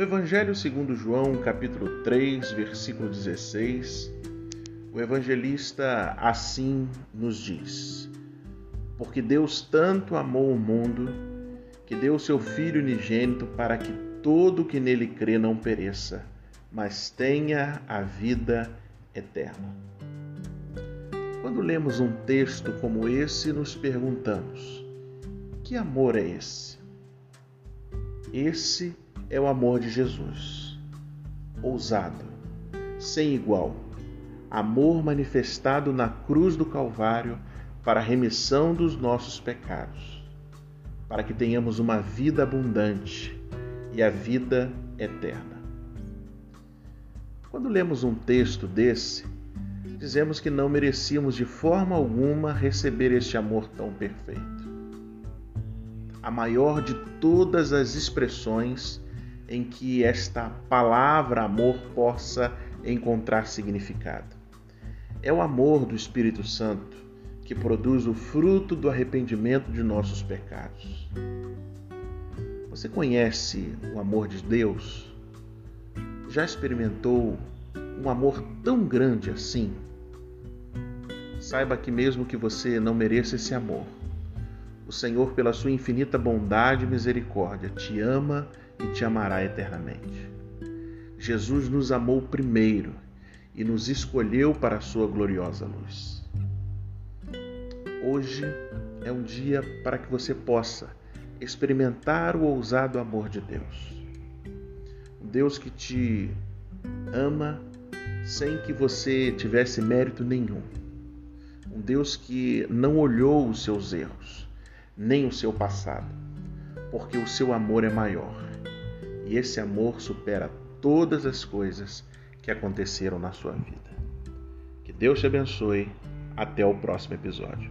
Evangelho segundo João, capítulo 3, versículo 16, o evangelista assim nos diz: Porque Deus tanto amou o mundo que deu seu Filho unigênito para que todo que nele crê não pereça, mas tenha a vida eterna. Quando lemos um texto como esse, nos perguntamos: que amor é esse? Esse é o amor de Jesus, ousado, sem igual, amor manifestado na cruz do Calvário para a remissão dos nossos pecados, para que tenhamos uma vida abundante e a vida eterna. Quando lemos um texto desse, dizemos que não merecíamos de forma alguma receber este amor tão perfeito. A maior de todas as expressões em que esta palavra amor possa encontrar significado. É o amor do Espírito Santo que produz o fruto do arrependimento de nossos pecados. Você conhece o amor de Deus? Já experimentou um amor tão grande assim? Saiba que, mesmo que você não mereça esse amor, o Senhor, pela sua infinita bondade e misericórdia, te ama e te amará eternamente. Jesus nos amou primeiro e nos escolheu para a sua gloriosa luz. Hoje é um dia para que você possa experimentar o ousado amor de Deus. Um Deus que te ama sem que você tivesse mérito nenhum. Um Deus que não olhou os seus erros, nem o seu passado, porque o seu amor é maior. E esse amor supera todas as coisas que aconteceram na sua vida. Que Deus te abençoe. Até o próximo episódio.